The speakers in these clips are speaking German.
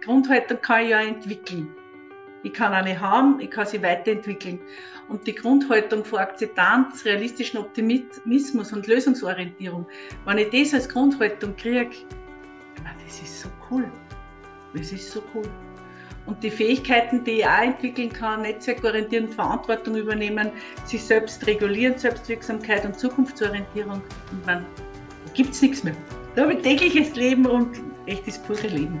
Grundhaltung kann ich ja entwickeln. Ich kann eine haben, ich kann sie weiterentwickeln. Und die Grundhaltung von Akzeptanz, realistischen Optimismus und Lösungsorientierung, wenn ich das als Grundhaltung kriege, das ist so cool. Das ist so cool. Und die Fähigkeiten, die ich auch entwickeln kann, netzwerkorientierend Verantwortung übernehmen, sich selbst regulieren, Selbstwirksamkeit und Zukunftsorientierung. Und dann gibt es nichts mehr. Da habe ich tägliches Leben und echtes pure Leben.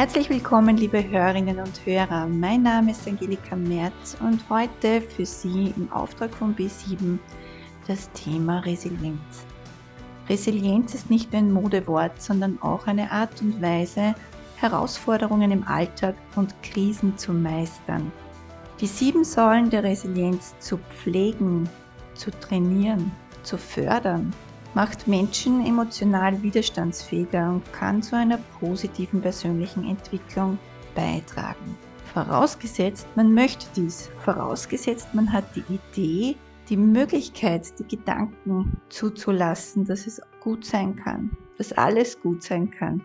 Herzlich willkommen, liebe Hörerinnen und Hörer. Mein Name ist Angelika Merz und heute für Sie im Auftrag von B7 das Thema Resilienz. Resilienz ist nicht nur ein Modewort, sondern auch eine Art und Weise, Herausforderungen im Alltag und Krisen zu meistern. Die sieben Säulen der Resilienz zu pflegen, zu trainieren, zu fördern macht Menschen emotional widerstandsfähiger und kann zu einer positiven persönlichen Entwicklung beitragen. Vorausgesetzt, man möchte dies. Vorausgesetzt, man hat die Idee, die Möglichkeit, die Gedanken zuzulassen, dass es gut sein kann, dass alles gut sein kann,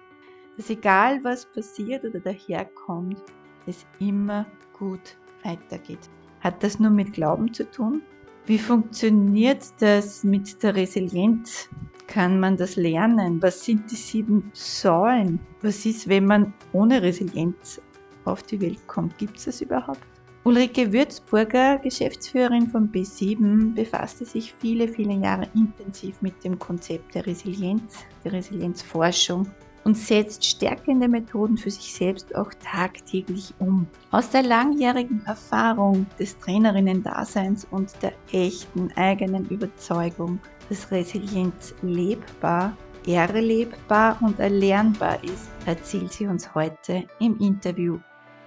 dass egal was passiert oder daherkommt, es immer gut weitergeht. Hat das nur mit Glauben zu tun? Wie funktioniert das mit der Resilienz? Kann man das lernen? Was sind die sieben Säulen? Was ist, wenn man ohne Resilienz auf die Welt kommt? Gibt es das überhaupt? Ulrike Würzburger, Geschäftsführerin von B7, befasste sich viele, viele Jahre intensiv mit dem Konzept der Resilienz, der Resilienzforschung und setzt stärkende Methoden für sich selbst auch tagtäglich um. Aus der langjährigen Erfahrung des Trainerinnen-Daseins und der echten eigenen Überzeugung, dass Resilienz lebbar, erlebbar und erlernbar ist, erzählt sie uns heute im Interview.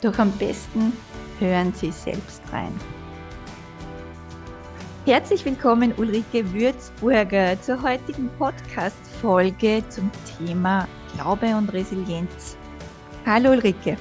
Doch am besten hören Sie selbst rein. Herzlich willkommen Ulrike Würzburger zur heutigen Podcast-Folge zum Thema Glaube und Resilienz. Hallo Ulrike.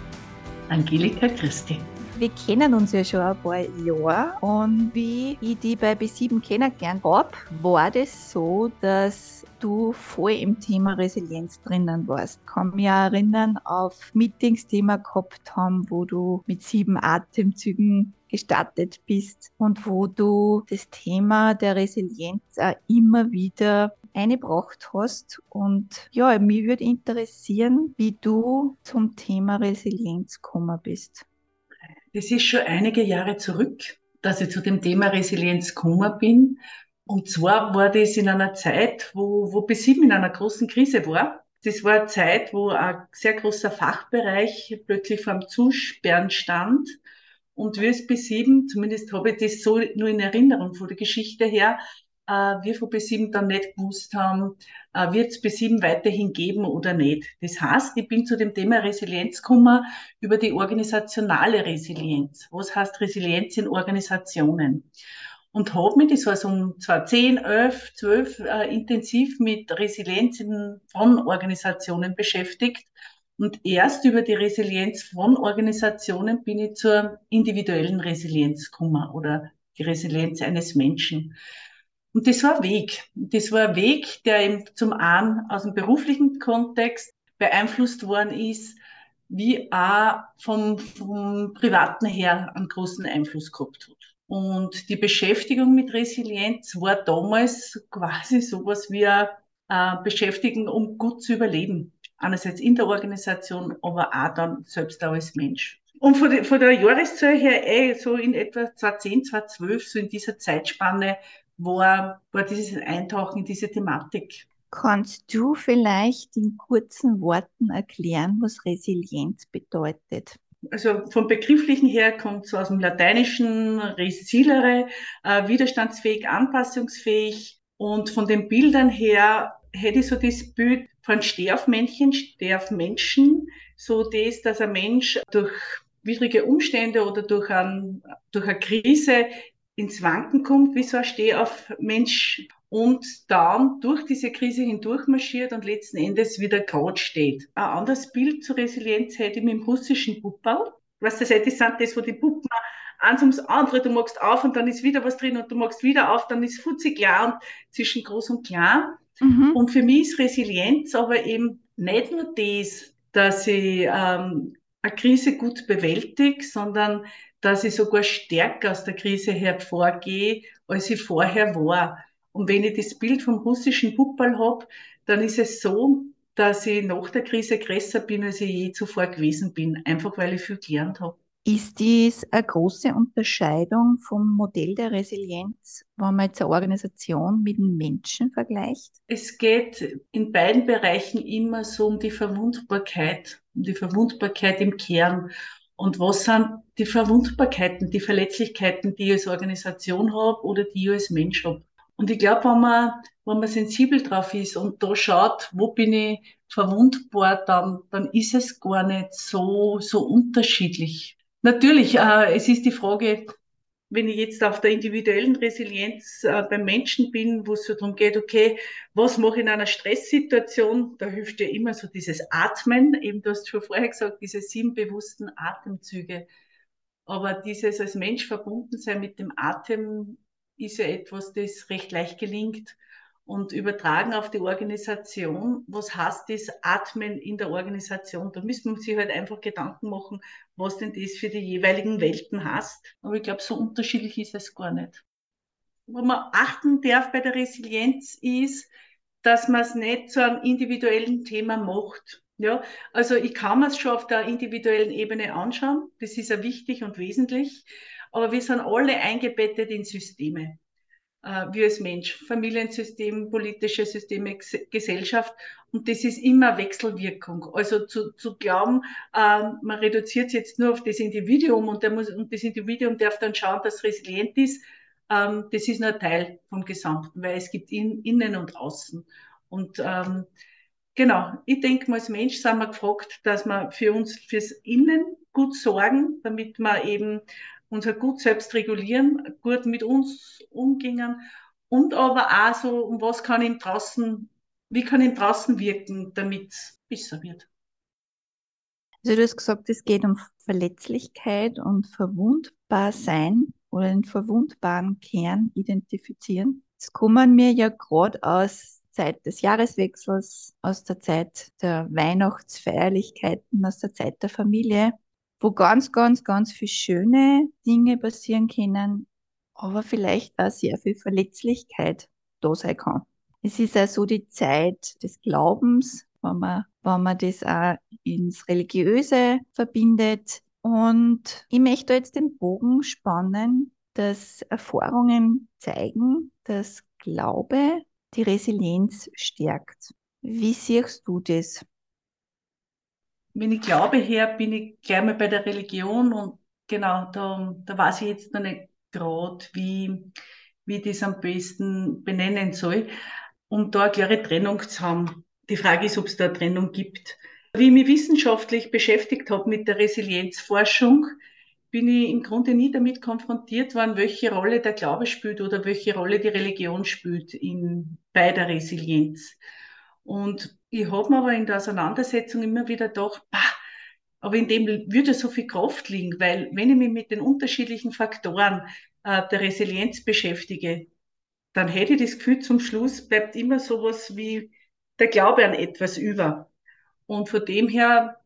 Angelika Christi. Wir kennen uns ja schon ein paar Jahre und wie ich die bei B7 kennengelernt habe, war das so, dass du voll im Thema Resilienz drinnen warst. Kann mich erinnern auf Meetings, die wir gehabt haben, wo du mit sieben Atemzügen gestartet bist und wo du das Thema der Resilienz auch immer wieder eingebracht hast. Und ja, mich würde interessieren, wie du zum Thema Resilienz gekommen bist. Das ist schon einige Jahre zurück, dass ich zu dem Thema Resilienz gekommen bin. Und zwar war das in einer Zeit, wo, wo B7 in einer großen Krise war. Das war eine Zeit, wo ein sehr großer Fachbereich plötzlich vor dem Zusperren stand. Und wir als B7, zumindest habe ich das so nur in Erinnerung von der Geschichte her, wir von B7 dann nicht gewusst haben, äh, wird es B7 weiterhin geben oder nicht. Das heißt, ich bin zu dem Thema Resilienz gekommen über die organisationale Resilienz. Was heißt Resilienz in Organisationen? Und habe mich, das war so um 2010, 11, 12, äh, intensiv mit Resilienz in, von Organisationen beschäftigt. Und erst über die Resilienz von Organisationen bin ich zur individuellen Resilienz gekommen oder die Resilienz eines Menschen. Und das war ein Weg. Das war ein Weg, der eben zum einen aus dem beruflichen Kontext beeinflusst worden ist, wie auch vom, vom Privaten her einen großen Einfluss gehabt hat. Und die Beschäftigung mit Resilienz war damals quasi sowas wie äh, Beschäftigen, um gut zu überleben. Einerseits in der Organisation, aber auch dann selbst auch als Mensch. Und von, der, von der Jahreszahl her, ey, so in etwa 2010, 2012, so in dieser Zeitspanne, war, war dieses Eintauchen in diese Thematik. Kannst du vielleicht in kurzen Worten erklären, was Resilienz bedeutet? Also vom Begrifflichen her kommt es aus dem Lateinischen resilere, äh, widerstandsfähig, anpassungsfähig. Und von den Bildern her hätte ich so das Bild von Stehaufmännchen, Stehaufmenschen, so das, dass ein Mensch durch widrige Umstände oder durch, ein, durch eine Krise ins Wanken kommt, wie so ein Stehauf-Mensch und dann durch diese Krise hindurch marschiert und letzten Endes wieder gerade steht. Ein anderes Bild zur Resilienz hätte ich mit dem russischen Puppal. Was das ist, sind das, wo die Puppen eins ums andere, du machst auf und dann ist wieder was drin und du machst wieder auf, dann ist futzi klar und zwischen groß und klein. Mhm. Und für mich ist Resilienz aber eben nicht nur das, dass ich ähm, eine Krise gut bewältige, sondern dass ich sogar stärker aus der Krise hervorgehe, als ich vorher war. Und wenn ich das Bild vom russischen Puppal habe, dann ist es so, dass ich nach der Krise größer bin, als ich je zuvor gewesen bin, einfach weil ich viel gelernt habe. Ist dies eine große Unterscheidung vom Modell der Resilienz, wenn man jetzt eine Organisation mit einem Menschen vergleicht? Es geht in beiden Bereichen immer so um die Verwundbarkeit, um die Verwundbarkeit im Kern. Und was sind die Verwundbarkeiten, die Verletzlichkeiten, die ich als Organisation habe oder die ich als Mensch habe? Und ich glaube, wenn man, wenn man sensibel drauf ist und da schaut, wo bin ich verwundbar, dann, dann ist es gar nicht so, so unterschiedlich. Natürlich, äh, es ist die Frage, wenn ich jetzt auf der individuellen Resilienz äh, beim Menschen bin, wo es so darum geht, okay, was mache ich in einer Stresssituation? Da hilft ja immer so dieses Atmen, eben du hast schon vorher gesagt, diese sieben bewussten Atemzüge. Aber dieses als Mensch verbunden sein mit dem Atem ist ja etwas, das recht leicht gelingt und übertragen auf die Organisation. Was heißt das Atmen in der Organisation? Da müssen wir sich halt einfach Gedanken machen, was denn das für die jeweiligen Welten heißt. Aber ich glaube, so unterschiedlich ist es gar nicht. Wo man achten darf bei der Resilienz ist, dass man es nicht zu einem individuellen Thema macht. Ja, also ich kann mir es schon auf der individuellen Ebene anschauen. Das ist ja wichtig und wesentlich. Aber wir sind alle eingebettet in Systeme wir als Mensch, Familiensystem, politische Systeme, Gesellschaft. Und das ist immer Wechselwirkung. Also zu, zu glauben, äh, man reduziert es jetzt nur auf das Individuum und, muss, und das Individuum darf dann schauen, dass es resilient ist, ähm, das ist nur ein Teil vom Gesamten, weil es gibt in, Innen und Außen. Und ähm, genau, ich denke als Mensch sind wir gefragt, dass wir für uns fürs Innen gut sorgen, damit wir eben unser gut selbst regulieren, gut mit uns umgingen und aber auch so, um was kann ihm draußen, wie kann ihm draußen wirken, damit es besser wird. Also du hast gesagt, es geht um Verletzlichkeit und verwundbar sein oder den verwundbaren Kern identifizieren. Das kommen mir ja gerade aus Zeit des Jahreswechsels, aus der Zeit der Weihnachtsfeierlichkeiten, aus der Zeit der Familie wo ganz, ganz, ganz viele schöne Dinge passieren können, aber vielleicht auch sehr viel Verletzlichkeit da sein kann. Es ist auch so die Zeit des Glaubens, wenn man, wenn man das auch ins Religiöse verbindet. Und ich möchte jetzt den Bogen spannen, dass Erfahrungen zeigen, dass Glaube die Resilienz stärkt. Wie siehst du das? Wenn ich glaube her, bin ich gleich mal bei der Religion und genau, da, da weiß ich jetzt noch nicht gerade, wie, wie ich das am besten benennen soll, um da eine klare Trennung zu haben. Die Frage ist, ob es da eine Trennung gibt. Wie ich mich wissenschaftlich beschäftigt habe mit der Resilienzforschung, bin ich im Grunde nie damit konfrontiert worden, welche Rolle der Glaube spielt oder welche Rolle die Religion spielt in, bei der Resilienz. Und ich habe mir aber in der Auseinandersetzung immer wieder gedacht, bah, aber in dem würde so viel Kraft liegen, weil wenn ich mich mit den unterschiedlichen Faktoren äh, der Resilienz beschäftige, dann hätte ich das Gefühl, zum Schluss bleibt immer sowas wie der Glaube an etwas über. Und von dem her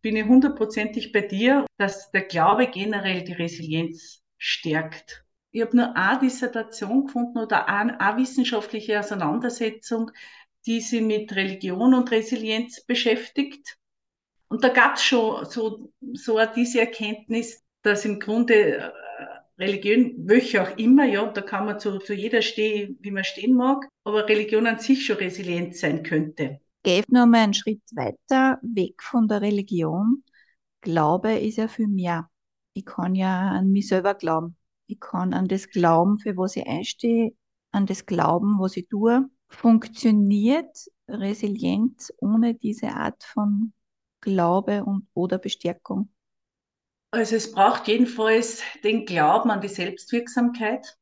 bin ich hundertprozentig bei dir, dass der Glaube generell die Resilienz stärkt. Ich habe nur eine Dissertation gefunden oder eine, eine wissenschaftliche Auseinandersetzung, die sich mit Religion und Resilienz beschäftigt. Und da gab es schon so, so diese Erkenntnis, dass im Grunde äh, Religion, welche auch immer, ja, da kann man zu, zu jeder stehen, wie man stehen mag, aber Religion an sich schon resilient sein könnte. Geht noch mal einen Schritt weiter, weg von der Religion. Glaube ist ja viel mehr. Ich kann ja an mich selber glauben. Ich kann an das glauben, für was ich einstehe, an das glauben, was ich tue funktioniert Resilienz ohne diese Art von Glaube und oder Bestärkung? Also es braucht jedenfalls den Glauben an die Selbstwirksamkeit.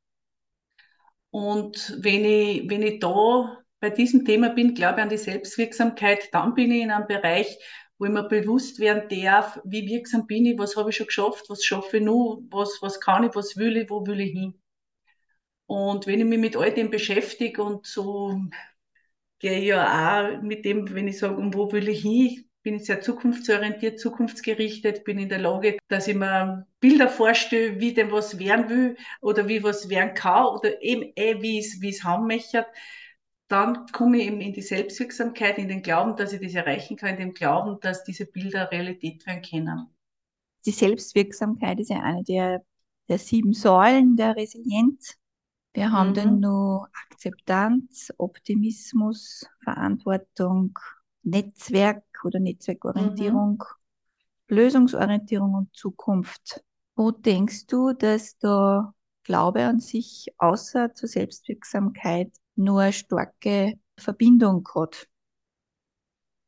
Und wenn ich, wenn ich da bei diesem Thema bin, glaube an die Selbstwirksamkeit, dann bin ich in einem Bereich, wo ich mir bewusst werden darf, wie wirksam bin ich, was habe ich schon geschafft, was schaffe ich noch, was, was kann ich, was will ich, wo will ich hin. Und wenn ich mich mit all dem beschäftige und so gehe ich ja auch mit dem, wenn ich sage, um wo will ich hin, bin ich sehr zukunftsorientiert, zukunftsgerichtet, bin in der Lage, dass ich mir Bilder vorstelle, wie denn was werden will oder wie was werden kann oder eben eh, wie es, wie es haben möchte. Dann komme ich eben in die Selbstwirksamkeit, in den Glauben, dass ich das erreichen kann, in dem Glauben, dass diese Bilder Realität werden können. Die Selbstwirksamkeit ist ja eine der, der sieben Säulen der Resilienz. Wir haben mhm. dann noch Akzeptanz, Optimismus, Verantwortung, Netzwerk oder Netzwerkorientierung, mhm. Lösungsorientierung und Zukunft. Wo denkst du, dass der Glaube an sich außer zur Selbstwirksamkeit nur eine starke Verbindung hat?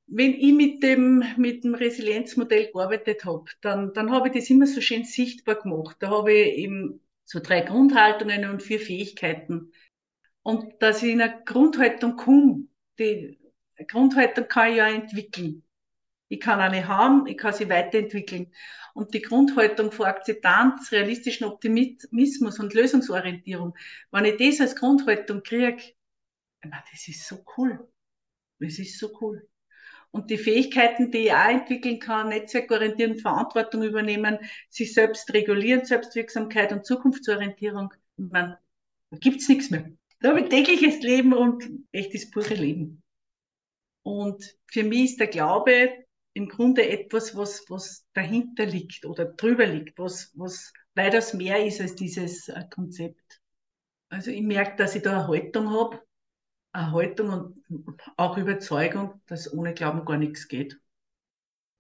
Wenn ich mit dem, mit dem Resilienzmodell gearbeitet habe, dann, dann habe ich das immer so schön sichtbar gemacht. Da habe ich eben so drei Grundhaltungen und vier Fähigkeiten. Und dass ich in eine Grundhaltung komme, die Grundhaltung kann ich ja entwickeln. Ich kann eine haben, ich kann sie weiterentwickeln. Und die Grundhaltung von Akzeptanz, realistischen Optimismus und Lösungsorientierung, wenn ich das als Grundhaltung kriege, das ist so cool. Das ist so cool. Und die Fähigkeiten, die ich auch entwickeln kann, netzwerkorientieren, Verantwortung übernehmen, sich selbst regulieren, Selbstwirksamkeit und Zukunftsorientierung, da gibt's nichts mehr. Da habe ich tägliches Leben und echtes pure Leben. Und für mich ist der Glaube im Grunde etwas, was, was dahinter liegt oder drüber liegt, was, was weitaus mehr ist als dieses äh, Konzept. Also ich merke, dass ich da eine Haltung habe, Haltung und auch Überzeugung, dass ohne Glauben gar nichts geht.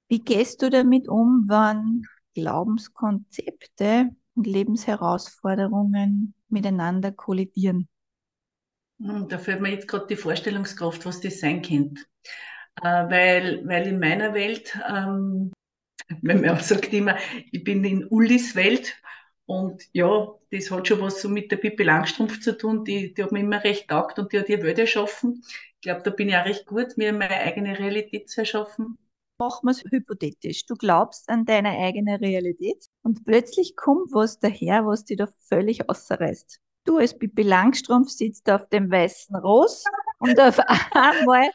Wie gehst du damit um, wenn Glaubenskonzepte und Lebensherausforderungen miteinander kollidieren? Hm, da fällt mir jetzt gerade die Vorstellungskraft, was das sein könnte. Äh, weil, weil in meiner Welt, ähm, wenn man sagt immer, ich bin in Ullis Welt und ja, das hat schon was so mit der Pippi Langstrumpf zu tun, die, die hat mir immer recht taugt und die hat die Welt erschaffen. Ich glaube, da bin ich auch recht gut, mir meine eigene Realität zu erschaffen. Machen wir es hypothetisch. Du glaubst an deine eigene Realität und plötzlich kommt was daher, was dich da völlig ausreißt. Du als Pippi Langstrumpf sitzt auf dem weißen Ross und auf einmal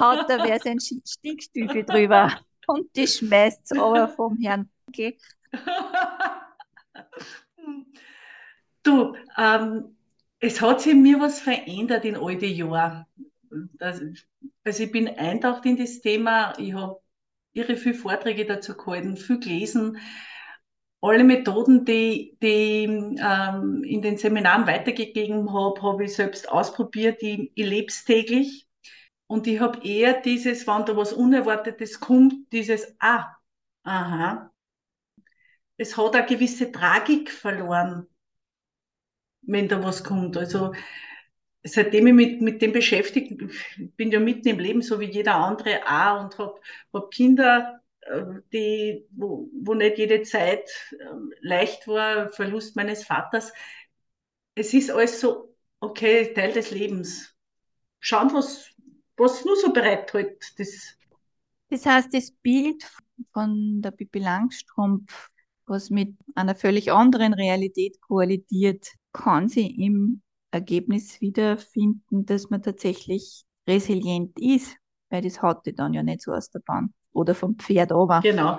haut da wer sein Stickstiefel drüber und die schmeißt es aber vom Herrn. Okay. Du, ähm, es hat sich mir was verändert in all den Jahren. Das, also ich bin eintaucht in das Thema, ich habe irre viele Vorträge dazu gehalten, viel gelesen. Alle Methoden, die, die ähm, in den Seminaren weitergegeben habe, habe ich selbst ausprobiert. Ich, ich lebe es täglich. Und ich habe eher dieses, wenn da was Unerwartetes kommt, dieses Ah, aha. Es hat eine gewisse Tragik verloren wenn da was kommt. Also seitdem ich mit, mit dem beschäftigt bin ja mitten im Leben, so wie jeder andere auch und habe hab Kinder, äh, die, wo, wo nicht jede Zeit ähm, leicht war, Verlust meines Vaters. Es ist alles so, okay, Teil des Lebens. Schauen, was, was nur so bereithält. Das, das heißt, das Bild von der Pippi Langstrumpf, was mit einer völlig anderen Realität koalidiert, kann sie im Ergebnis wiederfinden, dass man tatsächlich resilient ist, weil das haut die dann ja nicht so aus der Bahn oder vom Pferd aber. Genau.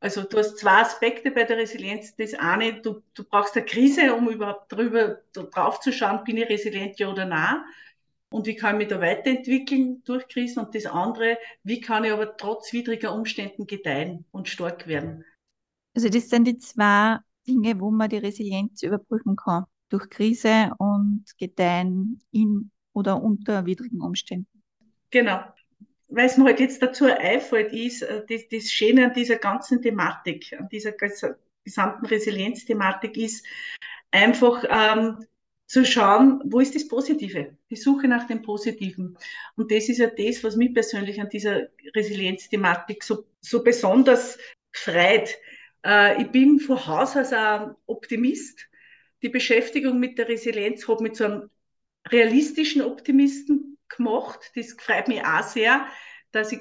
Also du hast zwei Aspekte bei der Resilienz. Das eine, du, du brauchst eine Krise, um überhaupt drüber drauf zu schauen, bin ich resilient ja oder nein. Und wie kann ich mich da weiterentwickeln durch Krisen? Und das andere, wie kann ich aber trotz widriger Umständen gedeihen und stark werden? Also das sind die zwei Dinge, wo man die Resilienz überprüfen kann. Durch Krise und Gedeihen in oder unter widrigen Umständen. Genau. Es mir halt jetzt dazu einfällt, ist äh, das, das Schöne an dieser ganzen Thematik, an dieser gesamten Resilienzthematik ist einfach ähm, zu schauen, wo ist das Positive? Die Suche nach dem Positiven. Und das ist ja das, was mich persönlich an dieser Resilienzthematik so, so besonders freut. Äh, ich bin von Haus aus ein Optimist. Die Beschäftigung mit der Resilienz hat mit so einem realistischen Optimisten gemacht. Das freut mich auch sehr, dass ich,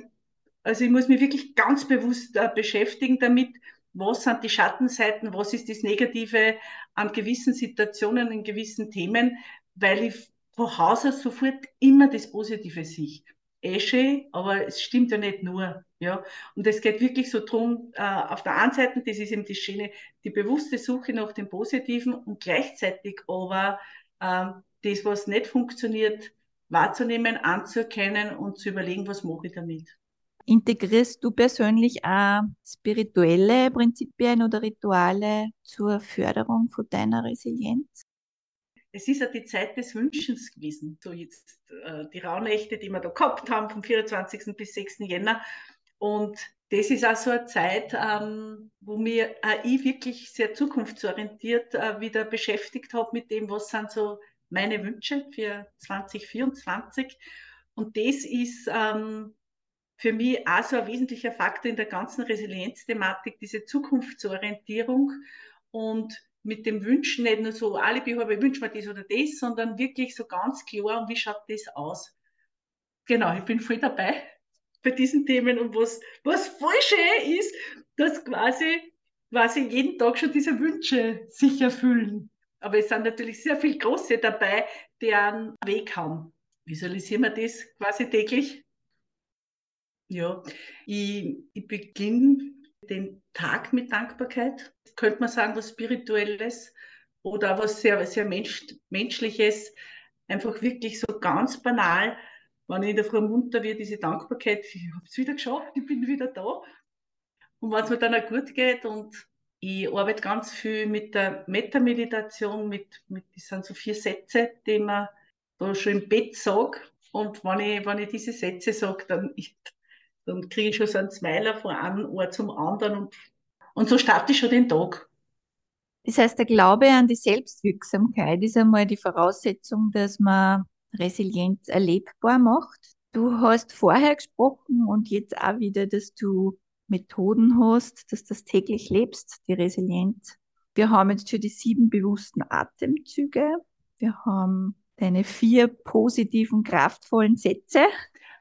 also ich muss mich wirklich ganz bewusst äh, beschäftigen damit, was sind die Schattenseiten, was ist das Negative an gewissen Situationen, in gewissen Themen, weil ich von Haus aus sofort immer das Positive sehe. Eh schön, aber es stimmt ja nicht nur. Ja? Und es geht wirklich so drum, äh, auf der einen Seite, das ist eben die Schöne, die bewusste Suche nach dem Positiven und gleichzeitig aber äh, das, was nicht funktioniert, wahrzunehmen, anzuerkennen und zu überlegen, was mache ich damit. Integrierst du persönlich auch spirituelle Prinzipien oder Rituale zur Förderung von deiner Resilienz? Es ist ja die Zeit des Wünschens gewesen. So jetzt äh, die Rauhnächte, die wir da gehabt haben, vom 24. bis 6. Jänner. Und das ist auch so eine Zeit, ähm, wo mir ich wirklich sehr zukunftsorientiert äh, wieder beschäftigt habe mit dem, was sind so meine Wünsche für 2024. Und das ist ähm, für mich auch so ein wesentlicher Faktor in der ganzen Resilienzthematik, diese Zukunftsorientierung und mit dem Wünschen nicht nur so Alibi habe, ich wünsche mir das oder das, sondern wirklich so ganz klar, wie schaut das aus? Genau, ich bin voll dabei bei diesen Themen und was, was voll schön ist, dass quasi, quasi jeden Tag schon diese Wünsche sich erfüllen. Aber es sind natürlich sehr viele große dabei, die einen Weg haben. Visualisieren wir das quasi täglich? Ja, ich, ich beginne den Tag mit Dankbarkeit. Könnte man sagen, was Spirituelles oder was sehr, sehr Mensch, Menschliches. Einfach wirklich so ganz banal, wenn ich in der Früh munter wird, diese Dankbarkeit, ich habe es wieder geschafft, ich bin wieder da. Und wenn es mir dann auch gut geht und ich arbeite ganz viel mit der Metameditation, mit, mit, das sind so vier Sätze, die man da schon im Bett sage. Und wenn ich, wenn ich diese Sätze sage, dann, dann kriege ich schon so einen Smiler von einem Ohr zum anderen und, und so starte ich schon den Tag. Das heißt, der Glaube an die Selbstwirksamkeit ist einmal die Voraussetzung, dass man Resilienz erlebbar macht. Du hast vorher gesprochen und jetzt auch wieder, dass du Methoden hast, dass du das täglich lebst, die Resilienz. Wir haben jetzt schon die sieben bewussten Atemzüge. Wir haben deine vier positiven, kraftvollen Sätze,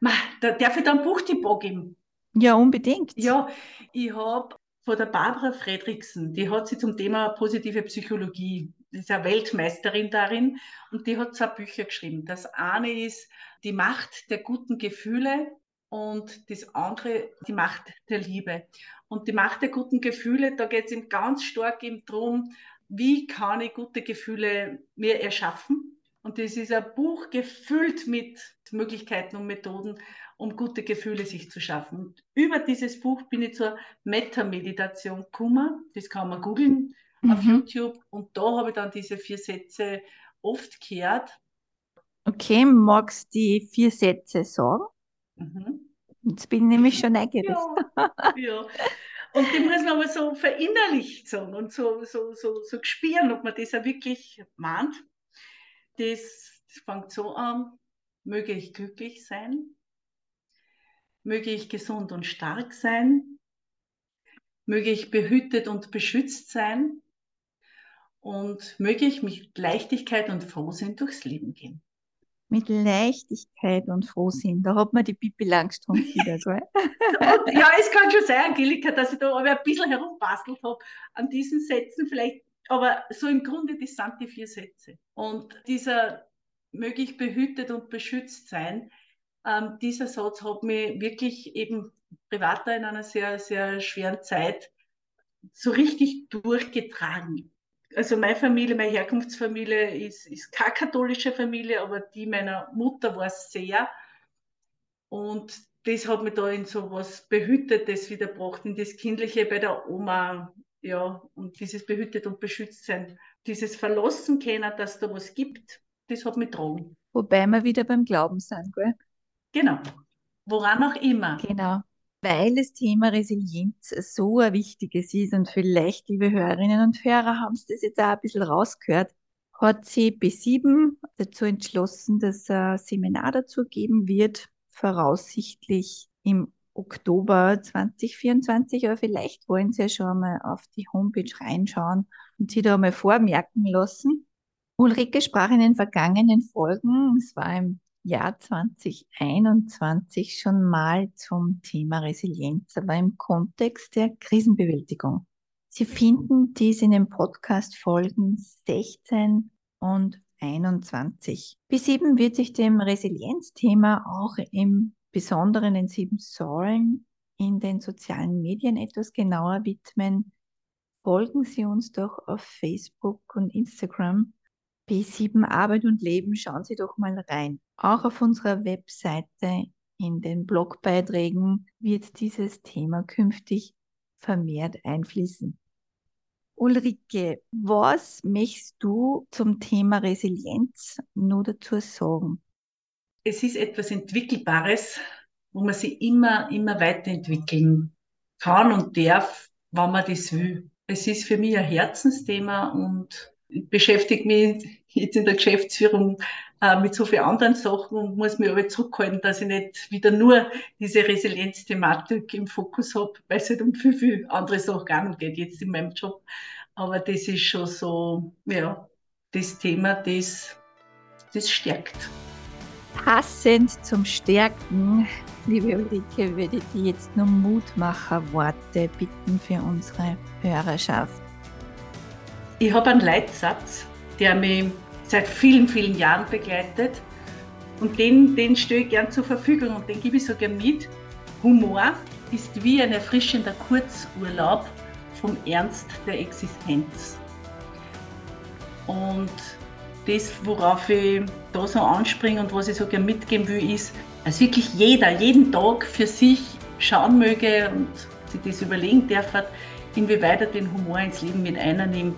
Ma, da darf ich da ein Buchtipp geben? Ja, unbedingt. Ja, ich habe von der Barbara Fredriksen, die hat sie zum Thema positive Psychologie, die ist ja Weltmeisterin darin und die hat zwei Bücher geschrieben. Das eine ist die Macht der guten Gefühle und das andere die Macht der Liebe. Und die Macht der guten Gefühle, da geht es ihm ganz stark eben darum, wie kann ich gute Gefühle mir erschaffen und das ist ein Buch gefüllt mit Möglichkeiten und Methoden, um gute Gefühle sich zu schaffen. Und über dieses Buch bin ich zur Meta-Meditation gekommen. Das kann man googeln mhm. auf YouTube. Und da habe ich dann diese vier Sätze oft gehört. Okay, magst du die vier Sätze sagen? Mhm. Jetzt bin ich nämlich schon neugierig. Ja, ja. Und die muss man aber so verinnerlicht sagen und so, so, so, so spüren, ob man das auch wirklich meint das, das fängt so an, möge ich glücklich sein, möge ich gesund und stark sein, möge ich behütet und beschützt sein und möge ich mit Leichtigkeit und Frohsinn durchs Leben gehen. Mit Leichtigkeit und Frohsinn, da hat man die Pipi Langstrumpf wieder, gell? ja, es kann schon sein, Angelika, dass ich da aber ein bisschen herumbastelt habe an diesen Sätzen. Vielleicht aber so im Grunde, das sind die vier Sätze. Und dieser möge ich behütet und beschützt sein, ähm, dieser Satz hat mich wirklich eben privat in einer sehr, sehr schweren Zeit so richtig durchgetragen. Also meine Familie, meine Herkunftsfamilie ist, ist keine katholische Familie, aber die meiner Mutter war es sehr. Und das hat mich da in so was Behütetes wiederbracht, in das Kindliche bei der Oma, ja, und dieses behütet und beschützt sein, dieses Verlassen können, dass da was gibt, das hat mich dran. Wobei wir wieder beim Glauben sind, gell? Genau. Woran auch immer. Genau. Weil das Thema Resilienz so ein wichtiges ist und vielleicht, liebe Hörerinnen und Hörer, haben Sie das jetzt auch ein bisschen rausgehört, hat sie B7 dazu entschlossen, dass ein Seminar dazu geben wird, voraussichtlich im Oktober 2024, aber vielleicht wollen Sie ja schon mal auf die Homepage reinschauen und Sie da mal vormerken lassen. Ulrike sprach in den vergangenen Folgen, es war im Jahr 2021 schon mal zum Thema Resilienz, aber im Kontext der Krisenbewältigung. Sie finden dies in den Podcast-Folgen 16 und 21. B7 wird sich dem Resilienzthema auch im Besonderen in sieben Säulen in den sozialen Medien etwas genauer widmen. Folgen Sie uns doch auf Facebook und Instagram. B7 Arbeit und Leben, schauen Sie doch mal rein. Auch auf unserer Webseite in den Blogbeiträgen wird dieses Thema künftig vermehrt einfließen. Ulrike, was möchtest du zum Thema Resilienz nur dazu sagen? Es ist etwas Entwickelbares, wo man sich immer, immer weiterentwickeln kann und darf, wenn man das will. Es ist für mich ein Herzensthema und ich beschäftige mich jetzt in der Geschäftsführung äh, mit so vielen anderen Sachen und muss mich aber zurückhalten, dass ich nicht wieder nur diese Resilienzthematik im Fokus habe, weil es halt um viel, viel andere Sachen gar nicht geht jetzt in meinem Job. Aber das ist schon so, ja, das Thema, das, das stärkt. Passend zum Stärken, liebe Ulrike, würde ich dir jetzt nur Mutmacherworte bitten für unsere Hörerschaft. Ich habe einen Leitsatz, der mich seit vielen, vielen Jahren begleitet. Und den, den stelle ich gern zur Verfügung und den gebe ich so gern mit. Humor ist wie ein erfrischender Kurzurlaub vom Ernst der Existenz. Und das, worauf ich da so anspringe und was ich so gerne mitgeben will, ist, dass wirklich jeder, jeden Tag für sich schauen möge und sich das überlegen darf, inwieweit er den Humor ins Leben mit einnimmt